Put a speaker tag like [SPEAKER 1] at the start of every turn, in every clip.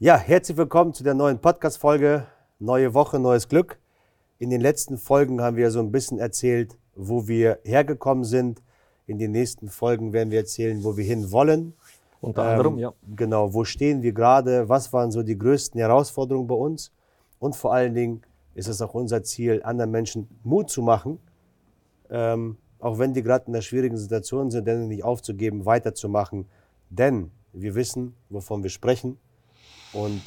[SPEAKER 1] Ja, herzlich willkommen zu der neuen Podcast-Folge. Neue Woche, neues Glück. In den letzten Folgen haben wir so ein bisschen erzählt, wo wir hergekommen sind. In den nächsten Folgen werden wir erzählen, wo wir hin wollen.
[SPEAKER 2] Unter anderem, ja.
[SPEAKER 1] Genau, wo stehen wir gerade? Was waren so die größten Herausforderungen bei uns? Und vor allen Dingen ist es auch unser Ziel, anderen Menschen Mut zu machen, ähm, auch wenn die gerade in einer schwierigen Situation sind, denn nicht aufzugeben, weiterzumachen. Denn wir wissen, wovon wir sprechen. Und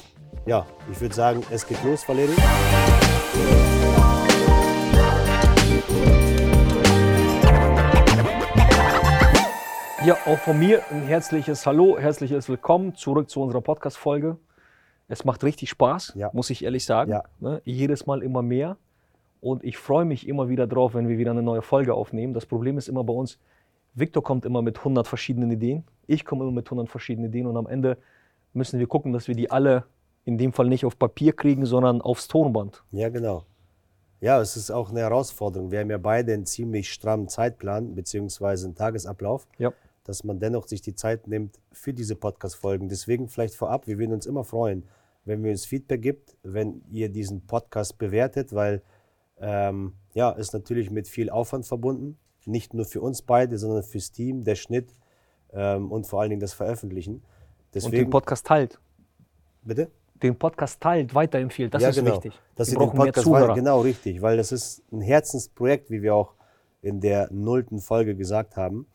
[SPEAKER 1] ja, ich würde sagen, es geht los, Valerie.
[SPEAKER 2] Ja, auch von mir ein herzliches Hallo, herzliches Willkommen zurück zu unserer Podcast-Folge. Es macht richtig Spaß,
[SPEAKER 1] Ja.
[SPEAKER 2] muss ich ehrlich sagen.
[SPEAKER 1] Ja.
[SPEAKER 2] Ne? Jedes Mal immer mehr. Und ich freue mich immer wieder drauf, wenn wir wieder eine neue Folge aufnehmen. Das Problem ist immer bei uns, Victor kommt immer mit 100 verschiedenen Ideen. Ich komme immer mit 100 verschiedenen Ideen. Und am Ende müssen wir gucken, dass wir die alle in dem Fall nicht auf Papier kriegen, sondern aufs Tonband.
[SPEAKER 1] Ja, genau. Ja, es ist auch eine Herausforderung. Wir haben ja beide einen ziemlich strammen Zeitplan beziehungsweise einen Tagesablauf,
[SPEAKER 2] Ja.
[SPEAKER 1] dass man dennoch sich die Zeit nimmt für diese Podcast-Folgen. Deswegen vielleicht vorab, wir würden uns immer freuen, wenn ihr uns Feedback gibt, wenn ihr diesen Podcast bewertet, weil ähm, ja, ist natürlich mit viel Aufwand verbunden. Nicht nur für uns beide, sondern fürs Team, der Schnitt ähm, und vor allen Dingen das Veröffentlichen.
[SPEAKER 2] Und
[SPEAKER 1] Deswegen,
[SPEAKER 2] den Podcast teilt.
[SPEAKER 1] bitte?
[SPEAKER 2] Den Podcast teilt, weiterempfiehlt. Das
[SPEAKER 1] ja,
[SPEAKER 2] ist
[SPEAKER 1] genau.
[SPEAKER 2] wichtig.
[SPEAKER 1] Dass
[SPEAKER 2] wir brauchen mehr
[SPEAKER 1] Podcast
[SPEAKER 2] Zuhörer.
[SPEAKER 1] weiter, genau richtig, weil das ist ein Herzensprojekt, wie wir auch in der nullten Folge gesagt haben.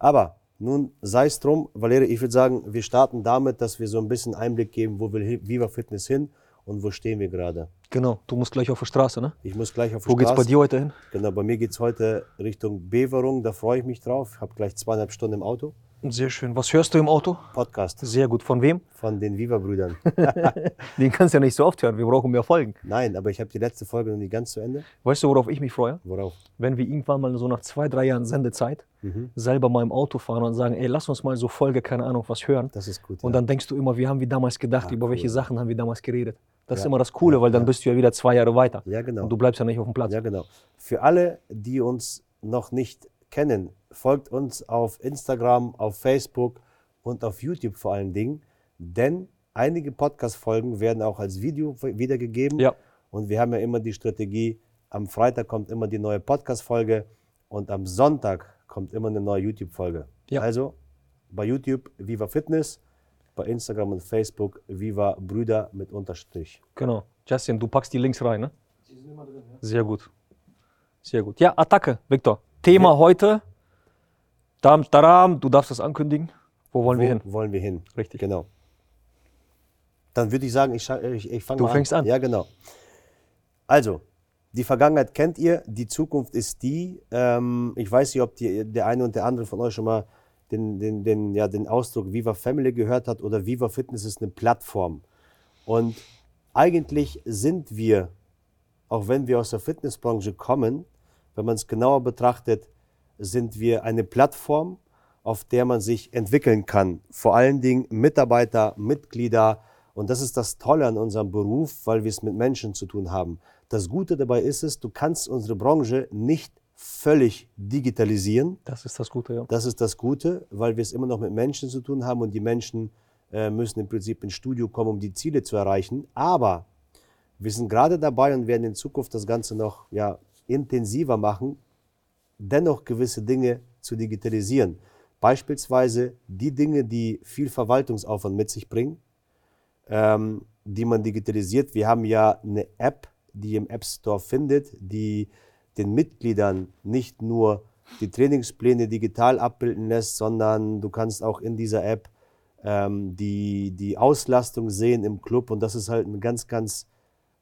[SPEAKER 1] Aber nun sei es drum, Valerie, ich würde sagen, wir starten damit, dass wir so ein bisschen Einblick geben, wo will Viva Fitness hin und wo stehen wir gerade.
[SPEAKER 2] Genau, du musst gleich auf die Straße, ne?
[SPEAKER 1] Ich muss gleich auf die
[SPEAKER 2] Wo geht's bei
[SPEAKER 1] Straße.
[SPEAKER 2] dir heute hin?
[SPEAKER 1] Genau, bei mir geht es heute Richtung Beverung, da freue ich mich drauf. Ich habe gleich zweieinhalb Stunden im Auto.
[SPEAKER 2] Sehr schön. Was hörst du im Auto?
[SPEAKER 1] Podcast
[SPEAKER 2] Sehr gut. Von wem?
[SPEAKER 1] von den Viva-Brüdern.
[SPEAKER 2] Den kannst du ja nicht so oft hören. Wir brauchen mehr Folgen.
[SPEAKER 1] Nein, aber ich habe die letzte Folge noch nicht ganz zu Ende.
[SPEAKER 2] Weißt du, worauf ich mich freue?
[SPEAKER 1] Worauf?
[SPEAKER 2] Wenn wir irgendwann mal so nach zwei, drei Jahren Sendezeit
[SPEAKER 1] Mhm.
[SPEAKER 2] selber mal im Auto fahren und sagen, ey, lass uns mal so Folge, keine Ahnung, was hören.
[SPEAKER 1] Das ist gut.
[SPEAKER 2] Und
[SPEAKER 1] ja.
[SPEAKER 2] dann denkst du immer, wie haben wir damals gedacht,
[SPEAKER 1] Ah,
[SPEAKER 2] über welche
[SPEAKER 1] cool.
[SPEAKER 2] Sachen haben wir damals geredet. Das ist
[SPEAKER 1] Ja.
[SPEAKER 2] immer das Coole,
[SPEAKER 1] Ja,
[SPEAKER 2] weil dann
[SPEAKER 1] ja.
[SPEAKER 2] bist du ja wieder zwei Jahre weiter.
[SPEAKER 1] ja, genau.
[SPEAKER 2] Und du bleibst ja nicht auf dem Platz.
[SPEAKER 1] Ja, genau. Für alle, die uns noch nicht kennen, folgt uns auf Instagram, auf Facebook und auf YouTube vor allen Dingen, denn einige Podcast-Folgen werden auch als Video wiedergegeben.
[SPEAKER 2] Ja.
[SPEAKER 1] Und wir haben ja immer die Strategie, am Freitag kommt immer die neue Podcast-Folge und am Sonntag kommt immer eine neue YouTube-Folge.
[SPEAKER 2] Ja.
[SPEAKER 1] Also bei YouTube Viva Fitness, bei Instagram und Facebook Viva Brüder mit Unterstrich.
[SPEAKER 2] Genau. Justin, du packst die Links rein, ne? Sehr gut. Sehr gut. Ja, Attacke, Victor. Thema heute. Dam, daram, du darfst das ankündigen. Wo wollen wir hin?
[SPEAKER 1] Wo wollen wir hin?
[SPEAKER 2] Richtig.
[SPEAKER 1] Genau. Dann würde ich sagen, ich, ich, ich fange
[SPEAKER 2] Du
[SPEAKER 1] mal
[SPEAKER 2] fängst an.
[SPEAKER 1] Ja, genau. Also, die Vergangenheit kennt ihr, die Zukunft ist die. Ähm, ich weiß nicht, ob die, der eine und der andere von euch schon mal den, den, den, ja, den Ausdruck Viva Family gehört hat oder Viva Fitness ist eine Plattform. Und eigentlich sind wir, auch wenn wir aus der Fitnessbranche kommen, wenn man es genauer betrachtet, sind wir eine Plattform, auf der man sich entwickeln kann. Vor allen Dingen Mitarbeiter, Mitglieder. Und das ist das Tolle an unserem Beruf, weil wir es mit Menschen zu tun haben. Das Gute dabei ist es, du kannst unsere Branche nicht völlig digitalisieren.
[SPEAKER 2] Das ist das Gute, ja.
[SPEAKER 1] Das ist das Gute, weil wir es immer noch mit Menschen zu tun haben und die Menschen äh, müssen im Prinzip ins Studio kommen, um die Ziele zu erreichen. Aber wir sind gerade dabei und werden in Zukunft das Ganze noch ja, intensiver machen, dennoch gewisse Dinge zu digitalisieren. Beispielsweise die Dinge, die viel Verwaltungsaufwand mit sich bringen, ähm, die man digitalisiert. Wir haben ja eine App, die im App Store findet, die den Mitgliedern nicht nur die Trainingspläne digital abbilden lässt, sondern du kannst auch in dieser App ähm, die, die Auslastung sehen im Club und das ist halt eine ganz, ganz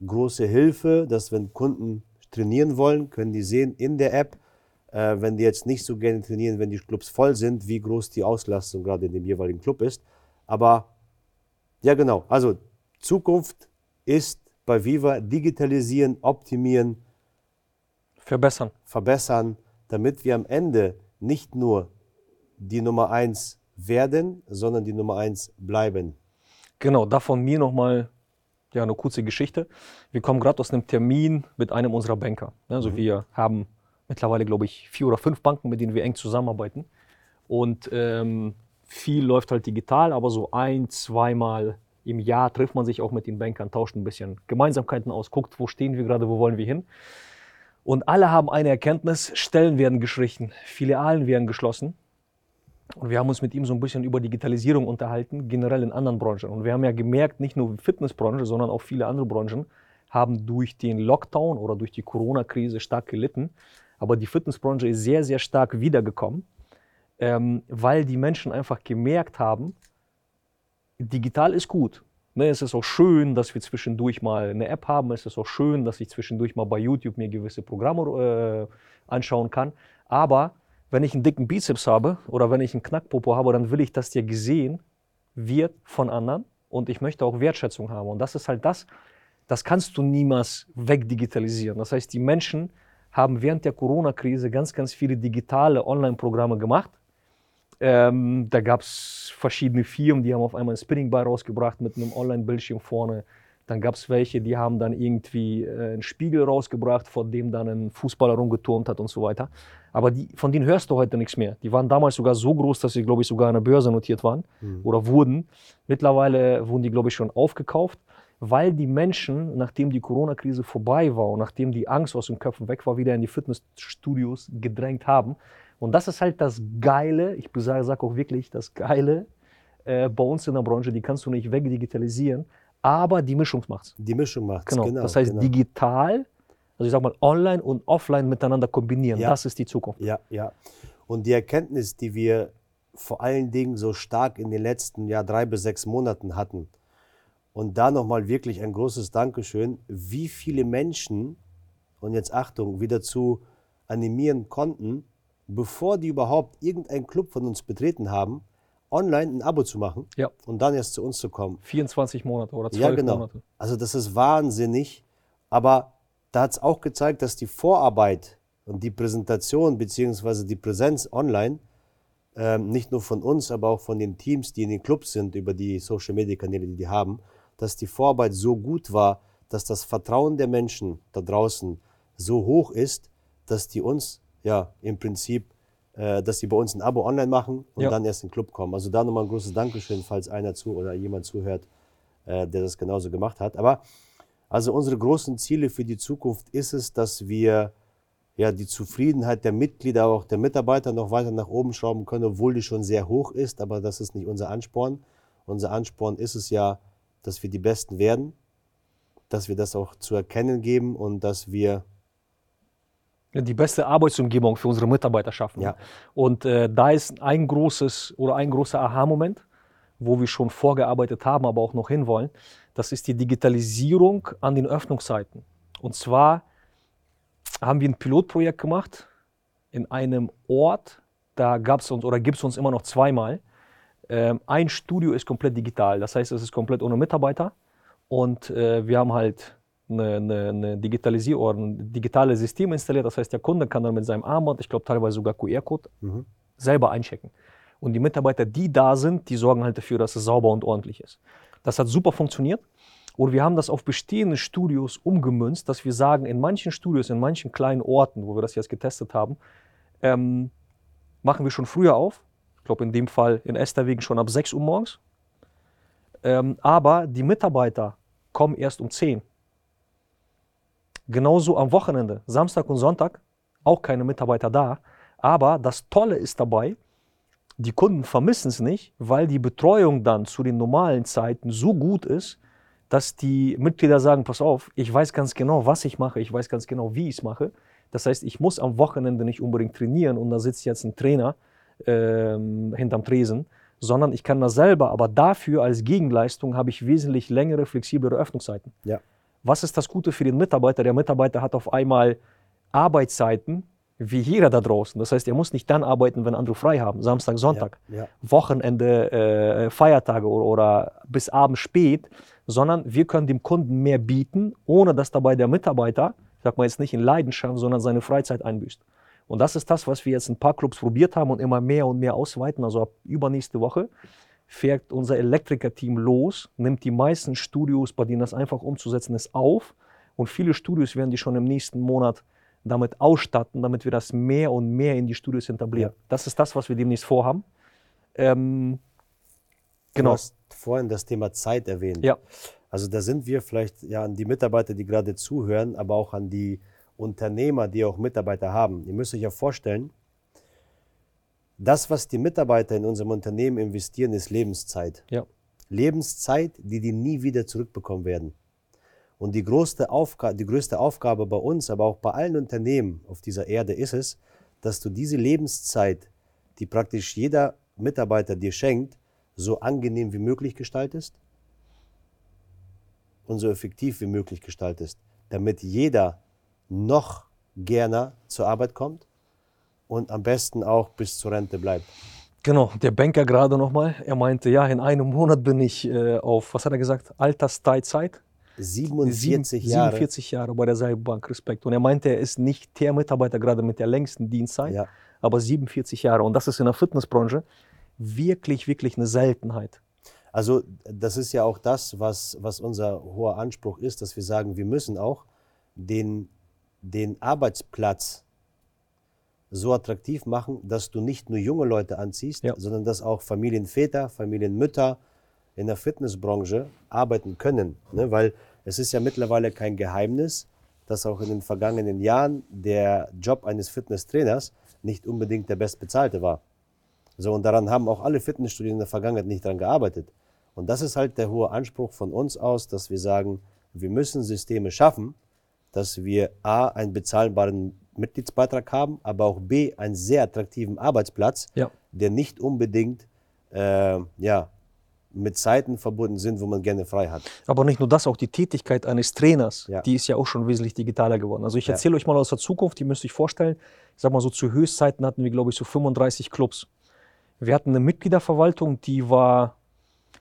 [SPEAKER 1] große Hilfe, dass wenn Kunden trainieren wollen, können die sehen in der App, äh, wenn die jetzt nicht so gerne trainieren, wenn die Clubs voll sind, wie groß die Auslastung gerade in dem jeweiligen Club ist. Aber ja, genau. Also Zukunft ist bei Viva digitalisieren, optimieren,
[SPEAKER 2] Verbessern.
[SPEAKER 1] verbessern, damit wir am Ende nicht nur die Nummer eins werden, sondern die Nummer eins bleiben.
[SPEAKER 2] Genau, da von mir nochmal ja, eine kurze Geschichte. Wir kommen gerade aus einem Termin mit einem unserer Banker. Also wir haben mittlerweile, glaube ich, vier oder fünf Banken, mit denen wir eng zusammenarbeiten. Und ähm, viel läuft halt digital, aber so ein, zweimal Im Jahr trifft man sich auch mit den Bankern, tauscht ein bisschen Gemeinsamkeiten aus, guckt, wo stehen wir gerade, wo wollen wir hin. Und alle haben eine Erkenntnis, Stellen werden gestrichen, Filialen werden geschlossen. Und wir haben uns mit ihm so ein bisschen über Digitalisierung unterhalten, generell in anderen Branchen. Und wir haben ja gemerkt, nicht nur Fitnessbranche, sondern auch viele andere Branchen haben durch den Lockdown oder durch die Corona-Krise stark gelitten. Aber die Fitnessbranche ist sehr, sehr stark wiedergekommen, ähm, weil die Menschen einfach gemerkt haben, digital ist gut. Ne, es ist auch schön, dass wir zwischendurch mal eine App haben. Es ist auch schön, dass ich zwischendurch mal bei YouTube mir gewisse Programme äh, anschauen kann. Aber wenn ich einen dicken Bizeps habe oder wenn ich einen Knackpopo habe, dann will ich, dass der gesehen wird von anderen und ich möchte auch Wertschätzung haben. Und das ist halt das, das kannst du niemals wegdigitalisieren. Das heißt, die Menschen haben während der Corona-Krise ganz, ganz viele digitale Online-Programme gemacht. Ähm, da gab es verschiedene Firmen, die haben auf einmal ein Spinning Bar rausgebracht mit einem Online-Bildschirm vorne. Dann gab es welche, die haben dann irgendwie äh, einen Spiegel rausgebracht, vor dem dann ein Fußballer rumgeturnt hat und so weiter. Aber die, von denen hörst du heute nichts mehr. Die waren damals sogar so groß, dass sie, glaube ich, sogar an der Börse notiert waren mhm. oder wurden. Mittlerweile wurden die, glaube ich, schon aufgekauft, weil die Menschen, nachdem die Corona-Krise vorbei war und nachdem die Angst aus den Köpfen weg war, wieder in die Fitnessstudios gedrängt haben. Und das ist halt das Geile, ich sage sag auch wirklich das Geile äh, bei uns in der Branche, die kannst du nicht wegdigitalisieren, aber die Mischung macht's.
[SPEAKER 1] Die Mischung macht's,
[SPEAKER 2] genau. genau das heißt, genau. digital, also ich sag mal, online und offline miteinander kombinieren, ja. das ist die Zukunft.
[SPEAKER 1] Ja, ja. Und die Erkenntnis, die wir vor allen Dingen so stark in den letzten ja, drei bis sechs Monaten hatten, und da nochmal wirklich ein großes Dankeschön, wie viele Menschen, und jetzt Achtung, wieder zu animieren konnten, bevor die überhaupt irgendeinen Club von uns betreten haben, online ein Abo zu machen
[SPEAKER 2] ja.
[SPEAKER 1] und dann erst zu uns zu kommen.
[SPEAKER 2] 24 Monate oder 12
[SPEAKER 1] ja, genau.
[SPEAKER 2] Monate.
[SPEAKER 1] Also das ist wahnsinnig. Aber da hat es auch gezeigt, dass die Vorarbeit und die Präsentation bzw. die Präsenz online ähm, nicht nur von uns, aber auch von den Teams, die in den Clubs sind, über die Social-Media-Kanäle, die die haben, dass die Vorarbeit so gut war, dass das Vertrauen der Menschen da draußen so hoch ist, dass die uns ja im Prinzip dass sie bei uns ein Abo online machen und ja. dann erst in den Club kommen. Also da nochmal ein großes Dankeschön, falls einer zu oder jemand zuhört, äh, der das genauso gemacht hat. Aber also unsere großen Ziele für die Zukunft ist es, dass wir ja die Zufriedenheit der Mitglieder, auch der Mitarbeiter noch weiter nach oben schrauben können, obwohl die schon sehr hoch ist, aber das ist nicht unser Ansporn. Unser Ansporn ist es ja, dass wir die Besten werden, dass wir das auch zu erkennen geben und dass wir
[SPEAKER 2] die beste Arbeitsumgebung für unsere Mitarbeiter schaffen.
[SPEAKER 1] Ja.
[SPEAKER 2] Und äh, da ist ein großes oder ein großer Aha-Moment, wo wir schon vorgearbeitet haben, aber auch noch hinwollen. Das ist die Digitalisierung an den Öffnungszeiten. Und zwar haben wir ein Pilotprojekt gemacht in einem Ort, da gab es uns oder gibt es uns immer noch zweimal. Ähm, ein Studio ist komplett digital, das heißt, es ist komplett ohne Mitarbeiter. Und äh, wir haben halt eine, eine, Digitalisierung oder ein digitales System installiert. Das heißt, der Kunde kann dann mit seinem Armband, ich glaube teilweise sogar QR-Code, mhm. selber einchecken. Und die Mitarbeiter, die da sind, die sorgen halt dafür, dass es sauber und ordentlich ist. Das hat super funktioniert. Und wir haben das auf bestehende Studios umgemünzt, dass wir sagen, in manchen Studios, in manchen kleinen Orten, wo wir das jetzt getestet haben, ähm, machen wir schon früher auf. Ich glaube, in dem Fall in Esterwegen schon ab 6 Uhr morgens. Ähm, aber die Mitarbeiter kommen erst um 10 Uhr. Genauso am Wochenende, Samstag und Sonntag, auch keine Mitarbeiter da. Aber das Tolle ist dabei, die Kunden vermissen es nicht, weil die Betreuung dann zu den normalen Zeiten so gut ist, dass die Mitglieder sagen, pass auf, ich weiß ganz genau, was ich mache, ich weiß ganz genau, wie ich es mache. Das heißt, ich muss am Wochenende nicht unbedingt trainieren und da sitzt jetzt ein Trainer ähm, hinterm Tresen, sondern ich kann das selber, aber dafür als Gegenleistung habe ich wesentlich längere, flexiblere Öffnungszeiten.
[SPEAKER 1] Ja.
[SPEAKER 2] Was ist das Gute für den Mitarbeiter? Der Mitarbeiter hat auf einmal Arbeitszeiten wie jeder da draußen. Das heißt, er muss nicht dann arbeiten, wenn andere frei haben, Samstag, Sonntag,
[SPEAKER 1] ja, ja.
[SPEAKER 2] Wochenende, äh, Feiertage oder, oder, bis abends spät, sondern wir können dem Kunden mehr bieten, ohne dass dabei der Mitarbeiter, ich sag mal jetzt nicht in Leidenschaft, sondern seine Freizeit einbüßt. Und das ist das, was wir jetzt ein paar Clubs probiert haben und immer mehr und mehr ausweiten. Also ab übernächste Woche fährt unser Elektriker-Team los, nimmt die meisten Studios, bei denen das einfach umzusetzen ist, auf. Und viele Studios werden die schon im nächsten Monat damit ausstatten, damit wir das mehr und mehr in die Studios etablieren. Ja. Das ist das, was wir demnächst vorhaben. Ähm, Genau.
[SPEAKER 1] Du hast vorhin das Thema Zeit erwähnt.
[SPEAKER 2] Ja.
[SPEAKER 1] Also da sind wir vielleicht ja an die Mitarbeiter, die gerade zuhören, aber auch an die Unternehmer, die auch Mitarbeiter haben. Ihr müsst euch ja vorstellen, das, was die Mitarbeiter in unserem Unternehmen investieren, ist Lebenszeit.
[SPEAKER 2] Ja.
[SPEAKER 1] Lebenszeit, die die nie wieder zurückbekommen werden. Und die größte, Aufga die größte Aufgabe bei uns, aber auch bei allen Unternehmen auf dieser Erde ist es, dass du diese Lebenszeit, die praktisch jeder Mitarbeiter dir schenkt, so angenehm wie möglich gestaltest und so effektiv wie möglich gestaltest, damit jeder noch gerne zur Arbeit kommt und am besten auch bis zur Rente bleibt.
[SPEAKER 2] Genau, der Banker gerade nochmal, er meinte, ja, in einem Monat bin ich äh, auf, was hat er gesagt, Altersteilzeit.
[SPEAKER 1] 47
[SPEAKER 2] Sieben-
[SPEAKER 1] Jahre.
[SPEAKER 2] 47 Jahre bei der Seilbank, Respekt. Und er meinte, er ist nicht der Mitarbeiter gerade mit der längsten Dienstzeit,
[SPEAKER 1] Ja.
[SPEAKER 2] aber 47 Jahre. Und das ist in der Fitnessbranche wirklich, wirklich eine Seltenheit.
[SPEAKER 1] Also das ist ja auch das, was, was unser hoher Anspruch ist, dass wir sagen, wir müssen auch den, den Arbeitsplatz so attraktiv machen, dass du nicht nur junge Leute anziehst,
[SPEAKER 2] Ja.
[SPEAKER 1] sondern dass auch Familienväter, Familienmütter in der Fitnessbranche arbeiten können. Ne? Weil es ist ja mittlerweile kein Geheimnis, dass auch in den vergangenen Jahren der Job eines Fitnesstrainers nicht unbedingt der bestbezahlte war. So, und daran haben auch alle Fitnessstudien in der Vergangenheit nicht dran gearbeitet. Und das ist halt der hohe Anspruch von uns aus, dass wir sagen, wir müssen Systeme schaffen, dass wir A, einen bezahlbaren Mitgliedsbeitrag haben, aber auch B, einen sehr attraktiven Arbeitsplatz,
[SPEAKER 2] Ja.
[SPEAKER 1] der nicht unbedingt äh, ja, mit Zeiten verbunden sind, wo man gerne frei hat.
[SPEAKER 2] Aber nicht nur das, auch die Tätigkeit eines Trainers,
[SPEAKER 1] Ja.
[SPEAKER 2] die ist ja auch schon wesentlich digitaler geworden. Also ich
[SPEAKER 1] Ja.
[SPEAKER 2] erzähle euch mal aus der Zukunft, die müsst ihr euch vorstellen. Ich sag mal so, zu Höchstzeiten hatten wir, glaube ich, so 35 Clubs. Wir hatten eine Mitgliederverwaltung, die war,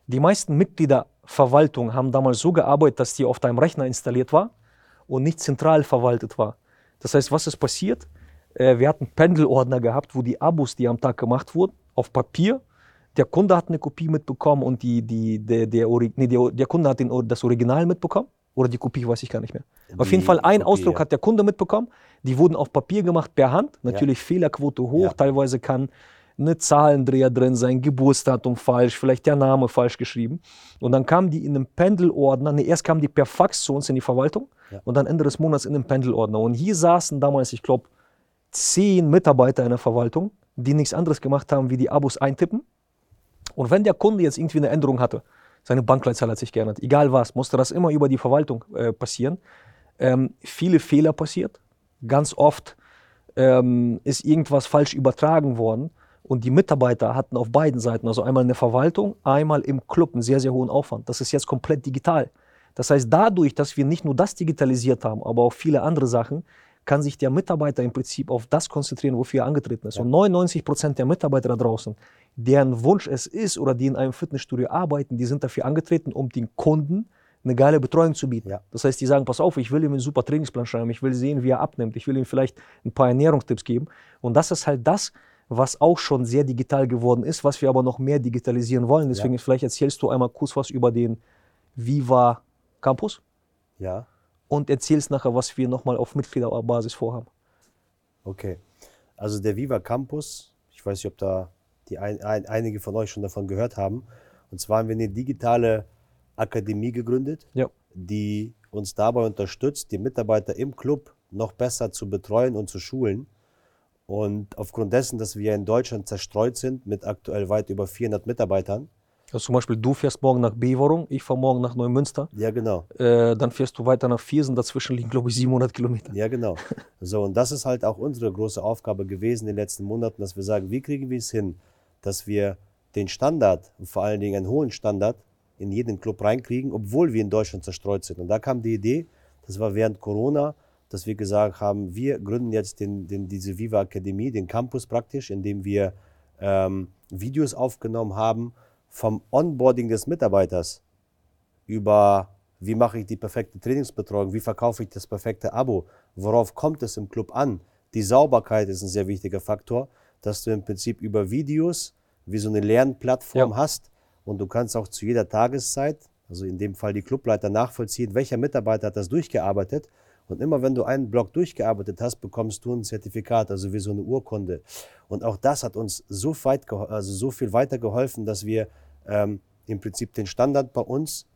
[SPEAKER 2] die meisten Mitgliederverwaltungen haben damals so gearbeitet, dass die auf deinem Rechner installiert war und nicht zentral verwaltet war. Das heißt, was ist passiert? Äh, Wir hatten Pendelordner gehabt, wo die Abos, die am Tag gemacht wurden, auf Papier der Kunde hat eine Kopie mitbekommen und die, die, der, der, nee, der, der Kunde hat den, das Original mitbekommen. Oder die Kopie, weiß ich gar nicht mehr. Auf
[SPEAKER 1] Die
[SPEAKER 2] jeden Fall ein
[SPEAKER 1] Kopie,
[SPEAKER 2] Ausdruck
[SPEAKER 1] ja.
[SPEAKER 2] hat der Kunde mitbekommen. Die wurden auf Papier gemacht per Hand. Natürlich Fehlerquote hoch.
[SPEAKER 1] Ja.
[SPEAKER 2] Teilweise kann eine Zahlendreher drin sein, Geburtsdatum falsch, vielleicht der Name falsch geschrieben. Und dann kamen die in einem Pendelordner. Nee, erst kamen die per Fax zu uns in die Verwaltung
[SPEAKER 1] Ja.
[SPEAKER 2] und dann Ende des Monats in einem Pendelordner. Und hier saßen damals, ich glaube, zehn Mitarbeiter in der Verwaltung, die nichts anderes gemacht haben, wie die Abos eintippen. Und wenn der Kunde jetzt irgendwie eine Änderung hatte, seine Bankleitzahl hat sich geändert, egal was, musste das immer über die Verwaltung äh, passieren. Ähm, viele Fehler passiert. Ganz oft ähm, ist irgendwas falsch übertragen worden. Und die Mitarbeiter hatten auf beiden Seiten, also einmal in der Verwaltung, einmal im Club, einen sehr, sehr hohen Aufwand. Das ist jetzt komplett digital. Das heißt, dadurch, dass wir nicht nur das digitalisiert haben, aber auch viele andere Sachen, kann sich der Mitarbeiter im Prinzip auf das konzentrieren, wofür er angetreten ist. Und 99 Prozent der Mitarbeiter da draußen, deren Wunsch es ist oder die in einem Fitnessstudio arbeiten, die sind dafür angetreten, um den Kunden eine geile Betreuung zu bieten.
[SPEAKER 1] Ja.
[SPEAKER 2] Das heißt, die sagen, pass auf, ich will ihm einen super Trainingsplan schreiben, ich will sehen, wie er abnimmt, ich will ihm vielleicht ein paar Ernährungstipps geben. Und das ist halt das, was auch schon sehr digital geworden ist, was wir aber noch mehr digitalisieren wollen. Deswegen vielleicht erzählst du einmal kurz was über den Viva Campus
[SPEAKER 1] Ja,
[SPEAKER 2] und erzählst nachher, was wir nochmal auf Mitgliederbasis vorhaben.
[SPEAKER 1] okay. Also der Viva Campus, ich weiß nicht, ob da die ein, ein, einige von euch schon davon gehört haben. Und zwar haben wir eine digitale Akademie gegründet,
[SPEAKER 2] Ja.
[SPEAKER 1] die uns dabei unterstützt, die Mitarbeiter im Club noch besser zu betreuen und zu schulen. Und aufgrund dessen, dass wir in Deutschland zerstreut sind mit aktuell weit über 400 Mitarbeitern,
[SPEAKER 2] Also zum Beispiel, du fährst morgen nach Beverung, ich fahre morgen nach Neumünster.
[SPEAKER 1] ja genau,
[SPEAKER 2] Äh, dann fährst du weiter nach Viersen, dazwischen liegen, glaube ich, 700 Kilometer.
[SPEAKER 1] Ja, genau. So, und das ist halt auch unsere große Aufgabe gewesen in den letzten Monaten, dass wir sagen, wie kriegen wir es hin, dass wir den Standard, und vor allen Dingen einen hohen Standard, in jeden Club reinkriegen, obwohl wir in Deutschland zerstreut sind. Und da kam die Idee, das war während Corona, dass wir gesagt haben, wir gründen jetzt den, den, diese Viva Akademie, den Campus praktisch, in dem wir ähm, Videos aufgenommen haben vom Onboarding des Mitarbeiters über wie mache ich die perfekte Trainingsbetreuung, wie verkaufe ich das perfekte Abo, worauf kommt es im Club an. Die Sauberkeit ist ein sehr wichtiger Faktor, dass du im Prinzip über Videos wie so eine Lernplattform
[SPEAKER 2] Ja.
[SPEAKER 1] hast und du kannst auch zu jeder Tageszeit, also in dem Fall die Clubleiter, nachvollziehen, welcher Mitarbeiter hat das durchgearbeitet. Und immer wenn du einen Block durchgearbeitet hast, bekommst du ein Zertifikat, also wie so eine Urkunde. Und auch das hat uns so, weit, also so viel weitergeholfen, dass wir ähm, im Prinzip den Standard bei uns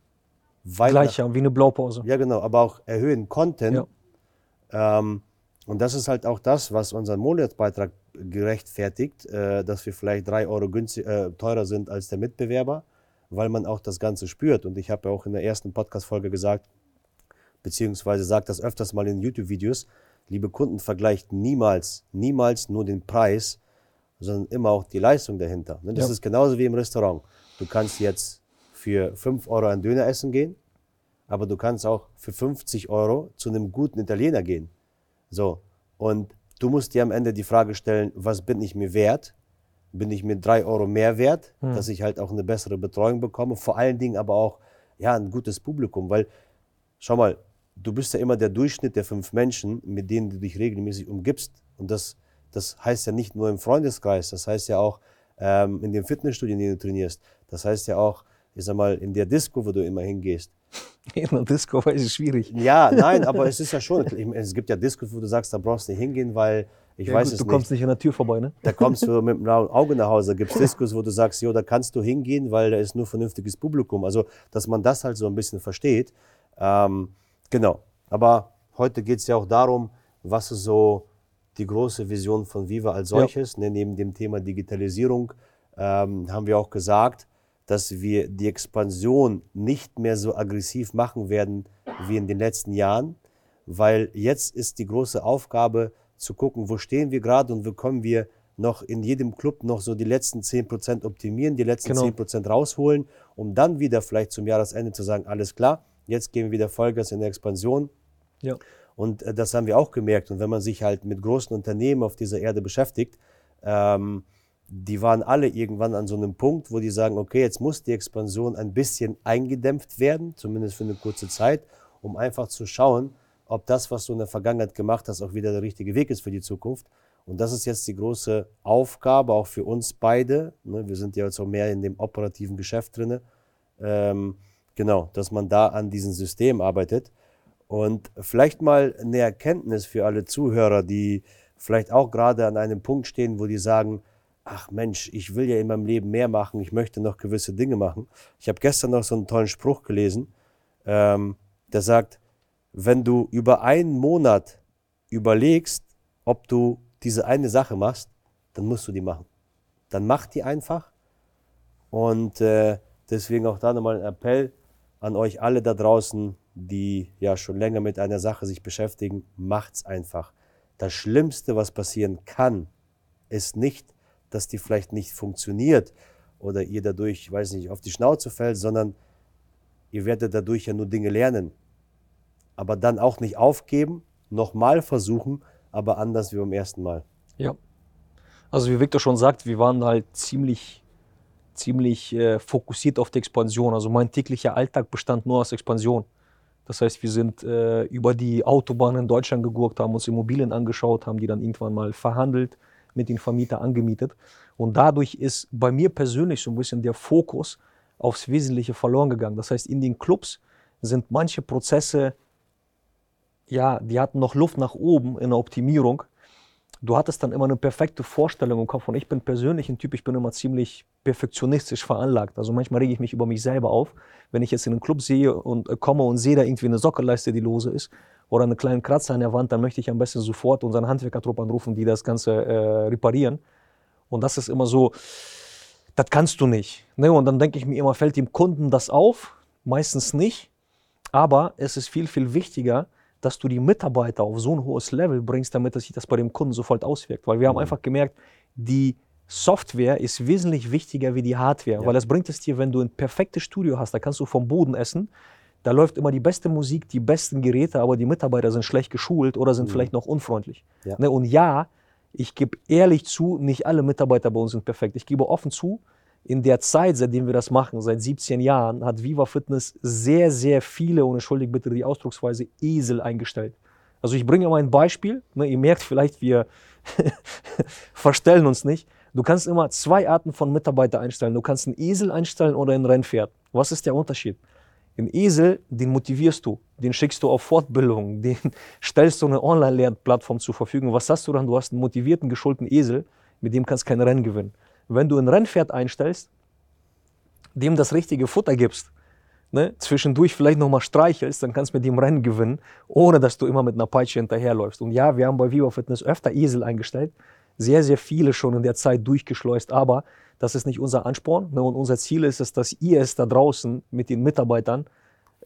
[SPEAKER 1] weiter.
[SPEAKER 2] Gleicher, wie eine Blaupause.
[SPEAKER 1] Ja, genau, aber auch erhöhen konnten. Ja. Ähm, und das ist halt auch das, was unseren Monatsbeitrag gerechtfertigt, äh, dass wir vielleicht drei Euro günstig, äh, teurer sind als der Mitbewerber, weil man auch das Ganze spürt. Und ich habe ja auch in der ersten Podcast-Folge gesagt, beziehungsweise sagt das öfters mal in YouTube-Videos, liebe Kunden, vergleicht niemals, niemals nur den Preis, sondern immer auch die Leistung dahinter. Ne, das ja. ist genauso wie im Restaurant. Du kannst jetzt für 5 Euro ein Döner essen gehen, aber du kannst auch für 50 Euro zu einem guten Italiener gehen. So, und du musst dir am Ende die Frage stellen, was bin ich mir wert? Bin ich mir 3 Euro mehr wert, hm. dass ich halt auch eine bessere Betreuung bekomme? Vor allen Dingen aber auch ja, ein gutes Publikum, weil schau mal, du bist ja immer der Durchschnitt der fünf Menschen, mit denen du dich regelmäßig umgibst. Und das, das heißt ja nicht nur im Freundeskreis, das heißt ja auch ähm, in dem Fitnessstudio, in dem du trainierst. Das heißt ja auch, ich sag mal, in der Disco, wo du immer hingehst.
[SPEAKER 2] In der Disco ist es schwierig.
[SPEAKER 1] Ja, nein, aber es ist ja schon, es gibt ja Discos, wo du sagst, da brauchst du nicht hingehen, weil ich ja, weiß gut, es
[SPEAKER 2] du nicht. Du kommst nicht an der Tür vorbei, ne?
[SPEAKER 1] Da kommst du mit einem blauen Auge nach Hause. Da gibt es Discos, wo du sagst, jo, da kannst du hingehen, weil da ist nur vernünftiges Publikum. Also, dass man das halt so ein bisschen versteht. Ähm, genau. Aber heute geht es ja auch darum, was ist so die große Vision von Viva als solches. Ja. Ne, neben dem Thema Digitalisierung ähm, haben wir auch gesagt, dass wir die Expansion nicht mehr so aggressiv machen werden wie in den letzten Jahren, weil jetzt ist die große Aufgabe zu gucken, wo stehen wir gerade und wo können wir noch in jedem Club noch so die letzten 10% optimieren, die letzten genau. 10% rausholen, um dann wieder vielleicht zum Jahresende zu sagen, alles klar, Jetzt gehen wir wieder Vollgas in der Expansion. Ja. Und äh, das haben wir auch gemerkt. Und wenn man sich halt mit großen Unternehmen auf dieser Erde beschäftigt, ähm, die waren alle irgendwann an so einem Punkt, wo die sagen, okay, jetzt muss die Expansion ein bisschen eingedämpft werden, zumindest für eine kurze Zeit, um einfach zu schauen, ob das, was du in der Vergangenheit gemacht hast, auch wieder der richtige Weg ist für die Zukunft. Und das ist jetzt die große Aufgabe, auch für uns beide. Ne, wir sind ja jetzt auch mehr in dem operativen Geschäft drin. Ähm, Genau, dass man da an diesem System arbeitet. Und vielleicht mal eine Erkenntnis für alle Zuhörer, die vielleicht auch gerade an einem Punkt stehen, wo die sagen, ach Mensch, ich will ja in meinem Leben mehr machen, ich möchte noch gewisse Dinge machen. Ich habe gestern noch so einen tollen Spruch gelesen, ähm, der sagt, wenn du über einen Monat überlegst, ob du diese eine Sache machst, dann musst du die machen. Dann mach die einfach. Und äh, deswegen auch da nochmal ein Appell, an euch alle da draußen, die ja schon länger mit einer Sache sich beschäftigen, macht's einfach. Das Schlimmste, was passieren kann, ist nicht, dass die vielleicht nicht funktioniert oder ihr dadurch, weiß nicht, auf die Schnauze fällt, sondern ihr werdet dadurch ja nur Dinge lernen. Aber dann auch nicht aufgeben, nochmal versuchen, aber anders wie beim ersten Mal.
[SPEAKER 2] Ja. Also wie Victor schon sagt, wir waren halt ziemlich ziemlich äh, fokussiert auf die Expansion. Also mein täglicher Alltag bestand nur aus Expansion. Das heißt, wir sind äh, über die Autobahn in Deutschland gegurkt, haben uns Immobilien angeschaut, haben die dann irgendwann mal verhandelt, mit den Vermietern angemietet. Und dadurch ist bei mir persönlich so ein bisschen der Fokus aufs Wesentliche verloren gegangen. Das heißt, in den Clubs sind manche Prozesse, ja, die hatten noch Luft nach oben in der Optimierung du hattest dann immer eine perfekte Vorstellung im Kopf. Und ich bin persönlich ein Typ, ich bin immer ziemlich perfektionistisch veranlagt. Also manchmal rege ich mich über mich selber auf, wenn ich jetzt in einen Club sehe und äh, komme und sehe da irgendwie eine Sockelleiste, die lose ist oder einen kleinen Kratzer an der Wand, dann möchte ich am besten sofort unseren Handwerkertrupp anrufen, die das Ganze äh, reparieren. Und das ist immer so, das kannst du nicht. Ne? Und dann denke ich mir immer, fällt dem Kunden das auf? Meistens nicht. Aber es ist viel, viel wichtiger, dass du die Mitarbeiter auf so ein hohes Level bringst, damit sich das bei dem Kunden sofort auswirkt. Weil wir haben mhm. einfach gemerkt, die Software ist wesentlich wichtiger wie die Hardware. Ja. Weil das bringt es dir, wenn du ein perfektes Studio hast, da kannst du vom Boden essen. Da läuft immer die beste Musik, die besten Geräte, aber die Mitarbeiter sind schlecht geschult oder sind mhm. vielleicht noch unfreundlich. Ja. Ne, und ja, ich gebe ehrlich zu, nicht alle Mitarbeiter bei uns sind perfekt. Ich gebe offen zu, in der Zeit, seitdem wir das machen, seit 17 Jahren, hat Viva Fitness sehr, sehr viele, und entschuldigt bitte die Ausdrucksweise, Esel eingestellt. Also ich bringe mal ein Beispiel. Ne, ihr merkt vielleicht, wir verstellen uns nicht. Du kannst immer zwei Arten von Mitarbeiter einstellen. Du kannst einen Esel einstellen oder ein Rennpferd. Was ist der Unterschied? Den Esel, den motivierst du, den schickst du auf Fortbildung, den stellst du eine Online-Lernplattform zur Verfügung. Was hast du dann? Du hast einen motivierten, geschulten Esel, mit dem kannst du kein Rennen gewinnen. Wenn du ein Rennpferd einstellst, dem das richtige Futter gibst, ne, zwischendurch vielleicht nochmal streichelst, dann kannst du mit dem Rennen gewinnen, ohne dass du immer mit einer Peitsche hinterherläufst. Und ja, wir haben bei Viva Fitness öfter Esel eingestellt, sehr, sehr viele schon in der Zeit durchgeschleust, aber das ist nicht unser Ansporn. Ne, und unser Ziel ist es, dass ihr es da draußen mit den Mitarbeitern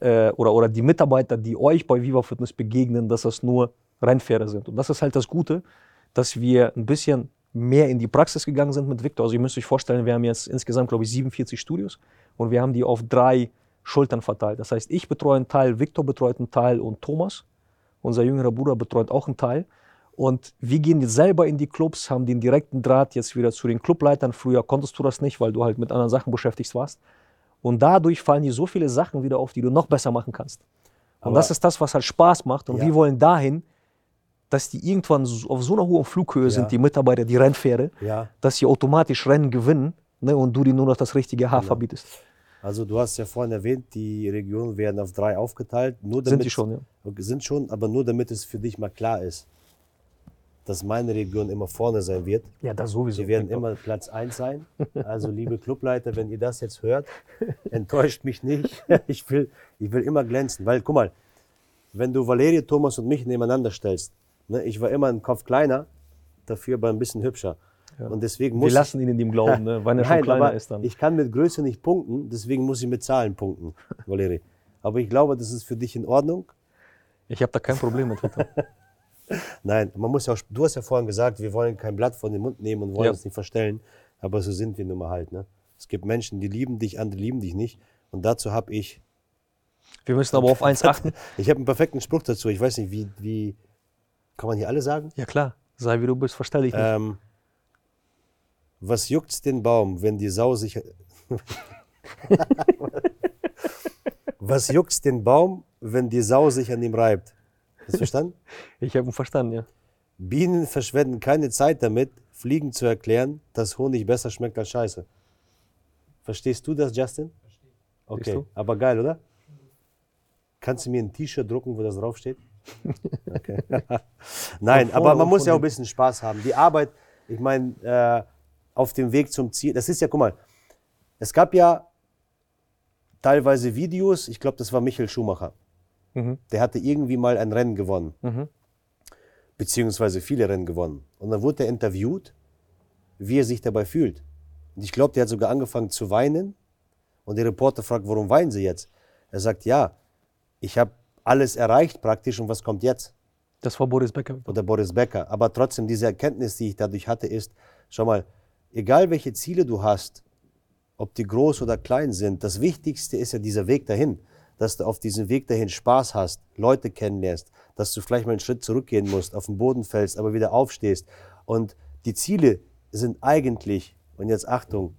[SPEAKER 2] äh, oder, oder die Mitarbeiter, die euch bei Viva Fitness begegnen, dass das nur Rennpferde sind. Und das ist halt das Gute, dass wir ein bisschen mehr in die Praxis gegangen sind mit Victor. Also ihr müsst euch vorstellen, wir haben jetzt insgesamt, glaube ich, 47 Studios und wir haben die auf drei Schultern verteilt. Das heißt, ich betreue einen Teil, Victor betreut einen Teil und Thomas, unser jüngerer Bruder, betreut auch einen Teil. Und wir gehen jetzt selber in die Clubs, haben den direkten Draht jetzt wieder zu den Clubleitern. Früher konntest du das nicht, weil du halt mit anderen Sachen beschäftigt warst. Und dadurch fallen dir so viele Sachen wieder auf, die du noch besser machen kannst. Und Aber das ist das, was halt Spaß macht. Und ja. wir wollen dahin, dass die irgendwann auf so einer hohen Flughöhe ja. sind, die Mitarbeiter, die Rennpferde, ja. dass sie automatisch Rennen gewinnen ne, und du dir nur noch das richtige Haar genau. verbietest.
[SPEAKER 1] Also du hast ja vorhin erwähnt, die Regionen werden auf drei aufgeteilt.
[SPEAKER 2] Nur damit, sind sie schon, ja.
[SPEAKER 1] Sind schon, aber nur damit es für dich mal klar ist, dass meine Region immer vorne sein wird.
[SPEAKER 2] Ja, das sowieso.
[SPEAKER 1] Sie werden immer Platz 1 sein. Also liebe Clubleiter, wenn ihr das jetzt hört, enttäuscht mich nicht. Ich will, ich will immer glänzen, weil guck mal, wenn du Valerie, Thomas und mich nebeneinander stellst, Ne? Ich war immer ein Kopf kleiner, dafür aber ein bisschen hübscher. Ja. Und deswegen muss
[SPEAKER 2] Wir lassen ihn in dem Glauben, ne? wann er Nein, schon kleiner ist dann.
[SPEAKER 1] Ich kann mit Größe nicht punkten, deswegen muss ich mit Zahlen punkten, Valeri. Aber ich glaube, das ist für dich in Ordnung.
[SPEAKER 2] Ich habe da kein Problem mit.
[SPEAKER 1] Nein, man muss ja auch, du hast ja vorhin gesagt, wir wollen kein Blatt von den Mund nehmen und wollen ja. uns nicht verstellen. Aber so sind wir nun mal halt. Ne? Es gibt Menschen, die lieben dich, andere lieben dich nicht. Und dazu habe ich.
[SPEAKER 2] Wir müssen aber auf eins achten.
[SPEAKER 1] Ich habe einen perfekten Spruch dazu. Ich weiß nicht, wie, wie, kann man hier alle sagen?
[SPEAKER 2] Ja klar, sei wie du bist, verstell dich nicht. Ähm,
[SPEAKER 1] was juckt's den Baum, wenn die Sau sich... was juckt's den Baum, wenn die Sau sich an ihm reibt? Hast du verstanden?
[SPEAKER 2] Ich habe ihn verstanden, ja.
[SPEAKER 1] Bienen verschwenden keine Zeit damit, Fliegen zu erklären, dass Honig besser schmeckt als Scheiße. Verstehst du das, Justin? Verstehe. Okay, aber geil, oder? Kannst du mir ein T-Shirt drucken, wo das draufsteht? Okay. Nein, aber man muss ja auch ein bisschen Spaß haben. Die Arbeit, ich meine, äh, auf dem Weg zum Ziel, das ist ja, guck mal, es gab ja teilweise Videos, ich glaube, das war Michael Schumacher. Mhm. Der hatte irgendwie mal ein Rennen gewonnen. Mhm. Beziehungsweise viele Rennen gewonnen. Und dann wurde er interviewt, wie er sich dabei fühlt. Und ich glaube, der hat sogar angefangen zu weinen. Und der Reporter fragt, warum weinen Sie jetzt? Er sagt, ja, ich habe alles erreicht praktisch und was kommt jetzt?
[SPEAKER 2] Das war Boris Becker.
[SPEAKER 1] Oder Boris Becker. Aber trotzdem, diese Erkenntnis, die ich dadurch hatte, ist, schau mal, egal welche Ziele du hast, ob die groß oder klein sind, das Wichtigste ist ja dieser Weg dahin. Dass du auf diesem Weg dahin Spaß hast, Leute kennenlernst, dass du vielleicht mal einen Schritt zurückgehen musst, auf den Boden fällst, aber wieder aufstehst. Und die Ziele sind eigentlich, und jetzt Achtung,